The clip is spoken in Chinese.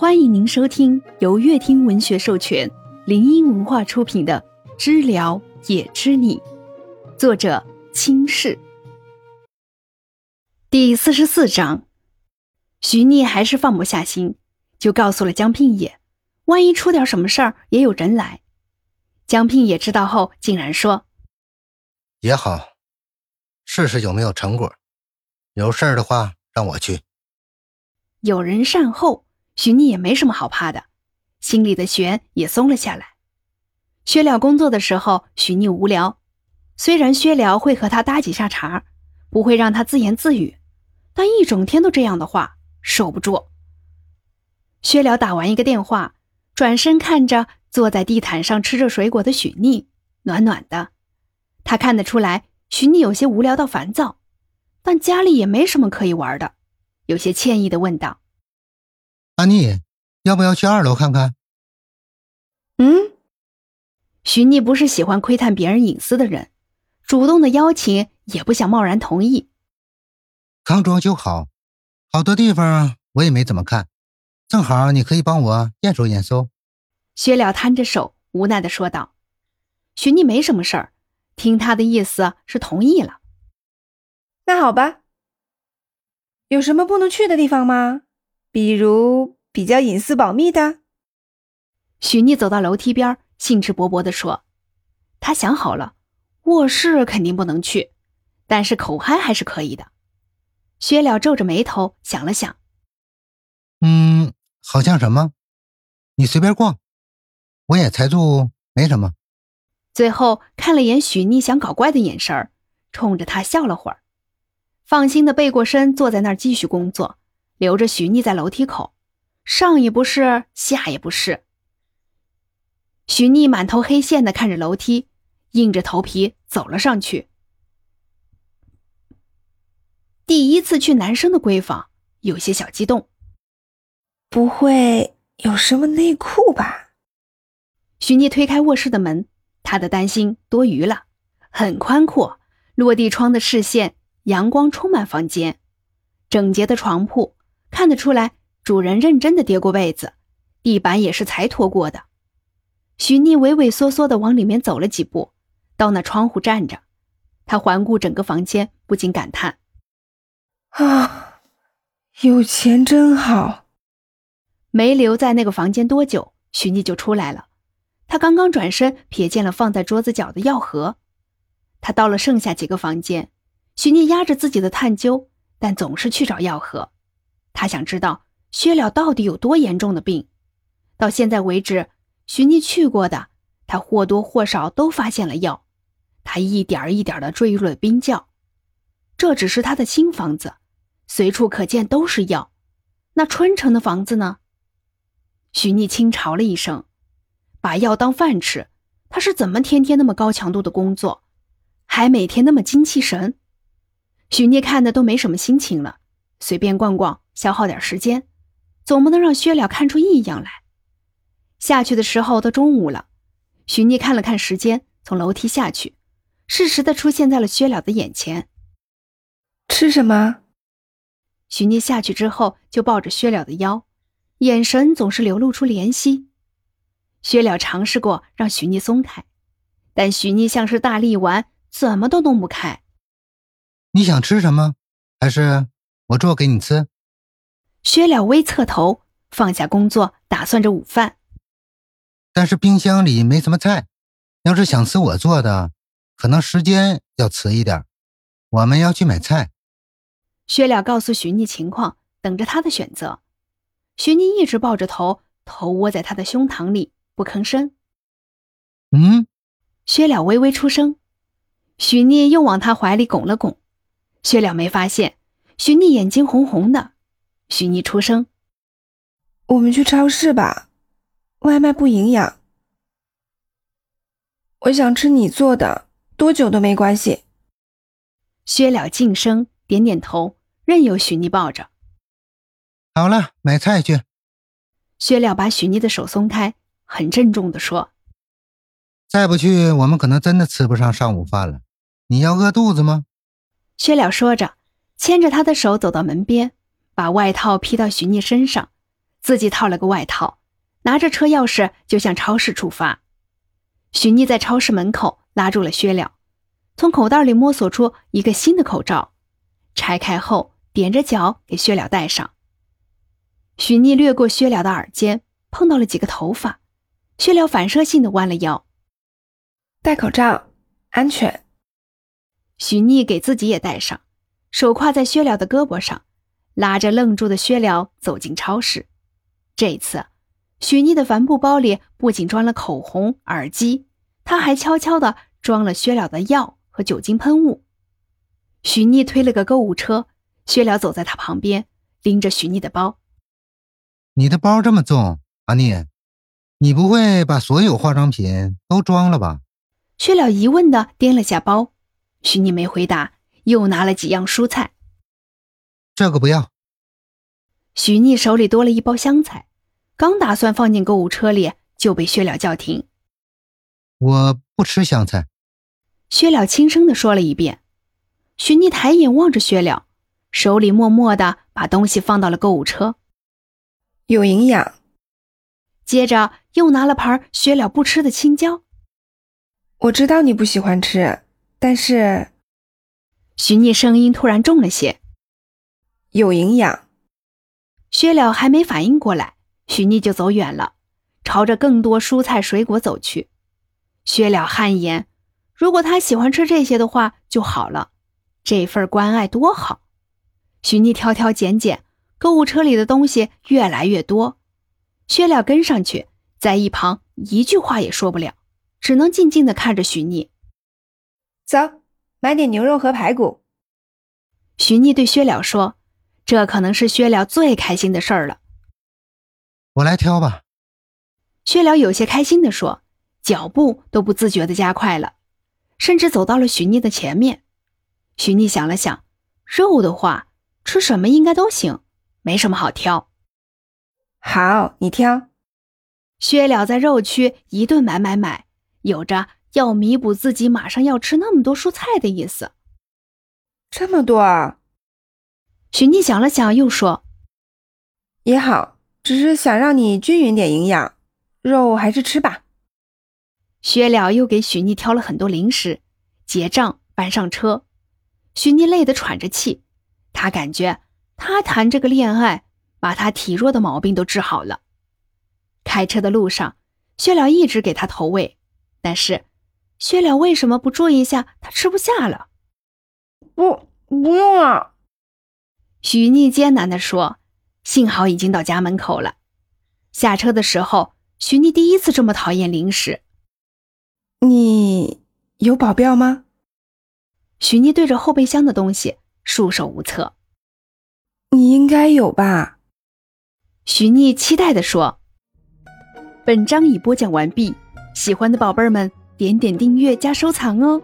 欢迎您收听由乐听文学授权、林音文化出品的《知了也知你》，作者清世。第四十四章，徐逆还是放不下心，就告诉了江聘也，万一出点什么事儿，也有人来。江聘也知道后，竟然说：“也好，试试有没有成果。有事儿的话，让我去。”有人善后。许逆也没什么好怕的，心里的弦也松了下来。薛了工作的时候，许逆无聊，虽然薛了会和他搭几下茬，不会让他自言自语，但一整天都这样的话，受不住。薛了打完一个电话，转身看着坐在地毯上吃着水果的许逆，暖暖的。他看得出来，许逆有些无聊到烦躁，但家里也没什么可以玩的，有些歉意的问道。阿妮，要不要去二楼看看？嗯，徐逆不是喜欢窥探别人隐私的人，主动的邀请也不想贸然同意。刚装修好，好多地方我也没怎么看，正好你可以帮我验收验收。薛了摊着手，无奈的说道：“徐逆没什么事儿，听他的意思是同意了。那好吧，有什么不能去的地方吗？”比如比较隐私保密的，许逆走到楼梯边，兴致勃勃地说：“他想好了，卧室肯定不能去，但是口嗨还是可以的。”薛了皱着眉头想了想，嗯，好像什么？你随便逛，我也才住，没什么。最后看了眼许逆想搞怪的眼神冲着他笑了会儿，放心的背过身，坐在那儿继续工作。留着许逆在楼梯口，上也不是，下也不是。许逆满头黑线的看着楼梯，硬着头皮走了上去。第一次去男生的闺房，有些小激动。不会有什么内裤吧？许逆推开卧室的门，他的担心多余了。很宽阔，落地窗的视线，阳光充满房间，整洁的床铺。看得出来，主人认真的叠过被子，地板也是才拖过的。许逆畏畏缩缩的往里面走了几步，到那窗户站着，他环顾整个房间，不禁感叹：“啊，有钱真好。”没留在那个房间多久，许逆就出来了。他刚刚转身，瞥见了放在桌子角的药盒。他到了剩下几个房间，许逆压着自己的探究，但总是去找药盒。他想知道薛了到底有多严重的病。到现在为止，徐逆去过的，他或多或少都发现了药。他一点一点的坠入了冰窖。这只是他的新房子，随处可见都是药。那春城的房子呢？徐逆轻嘲了一声，把药当饭吃。他是怎么天天那么高强度的工作，还每天那么精气神？许聂看的都没什么心情了，随便逛逛。消耗点时间，总不能让薛了看出异样来。下去的时候都中午了，许逆看了看时间，从楼梯下去，适时的出现在了薛了的眼前。吃什么？许逆下去之后，就抱着薛了的腰，眼神总是流露出怜惜。薛了尝试过让许逆松开，但许逆像是大力丸，怎么都弄不开。你想吃什么？还是我做给你吃？薛了微侧头，放下工作，打算着午饭。但是冰箱里没什么菜，要是想吃我做的，可能时间要迟一点。我们要去买菜。薛了告诉许逆情况，等着他的选择。许逆一直抱着头，头窝在他的胸膛里，不吭声。嗯，薛了微微出声。许逆又往他怀里拱了拱。薛了没发现，许逆眼睛红红的。许妮出声：“我们去超市吧，外卖不营养。我想吃你做的，多久都没关系。”薛了静声点点头，任由许妮抱着。好了，买菜去。薛了把许妮的手松开，很郑重的说：“再不去，我们可能真的吃不上上午饭了。你要饿肚子吗？”薛了说着，牵着他的手走到门边。把外套披到许逆身上，自己套了个外套，拿着车钥匙就向超市出发。许聂在超市门口拉住了薛了，从口袋里摸索出一个新的口罩，拆开后踮着脚给薛了戴上。许聂掠过薛了的耳尖，碰到了几个头发，薛了反射性的弯了腰，戴口罩，安全。许逆给自己也戴上，手挎在薛了的胳膊上，拉着愣住的薛了走进超市。这次。许妮的帆布包里不仅装了口红、耳机，她还悄悄地装了薛了的药和酒精喷雾。许妮推了个购物车，薛了走在她旁边，拎着许妮的包。你的包这么重，阿妮，你不会把所有化妆品都装了吧？薛了疑问地掂了下包，许妮没回答，又拿了几样蔬菜。这个不要。许妮手里多了一包香菜。刚打算放进购物车里，就被薛了叫停。我不吃香菜。薛了轻声的说了一遍。许妮抬眼望着薛了，手里默默的把东西放到了购物车。有营养。接着又拿了盘薛了不吃的青椒。我知道你不喜欢吃，但是……许妮声音突然重了些。有营养。薛了还没反应过来。许妮就走远了，朝着更多蔬菜水果走去。薛了汗颜，如果他喜欢吃这些的话就好了，这份关爱多好。许妮挑挑拣拣，购物车里的东西越来越多。薛了跟上去，在一旁一句话也说不了，只能静静的看着许妮。走，买点牛肉和排骨。许妮对薛了说：“这可能是薛了最开心的事儿了。”我来挑吧，薛了有些开心地说，脚步都不自觉地加快了，甚至走到了许妮的前面。许妮想了想，肉的话，吃什么应该都行，没什么好挑。好，你挑。薛了在肉区一顿买买买，有着要弥补自己马上要吃那么多蔬菜的意思。这么多啊！许妮想了想，又说：“也好。”只是想让你均匀点营养，肉还是吃吧。薛了又给许妮挑了很多零食，结账搬上车。许妮累得喘着气，她感觉他谈这个恋爱，把她体弱的毛病都治好了。开车的路上，薛了一直给他投喂，但是薛了为什么不注意一下？他吃不下了。不，不用了。许妮艰难地说。幸好已经到家门口了。下车的时候，许妮第一次这么讨厌零食。你有保镖吗？许妮对着后备箱的东西束手无策。你应该有吧？许妮期待地说。本章已播讲完毕，喜欢的宝贝们点点订阅加收藏哦。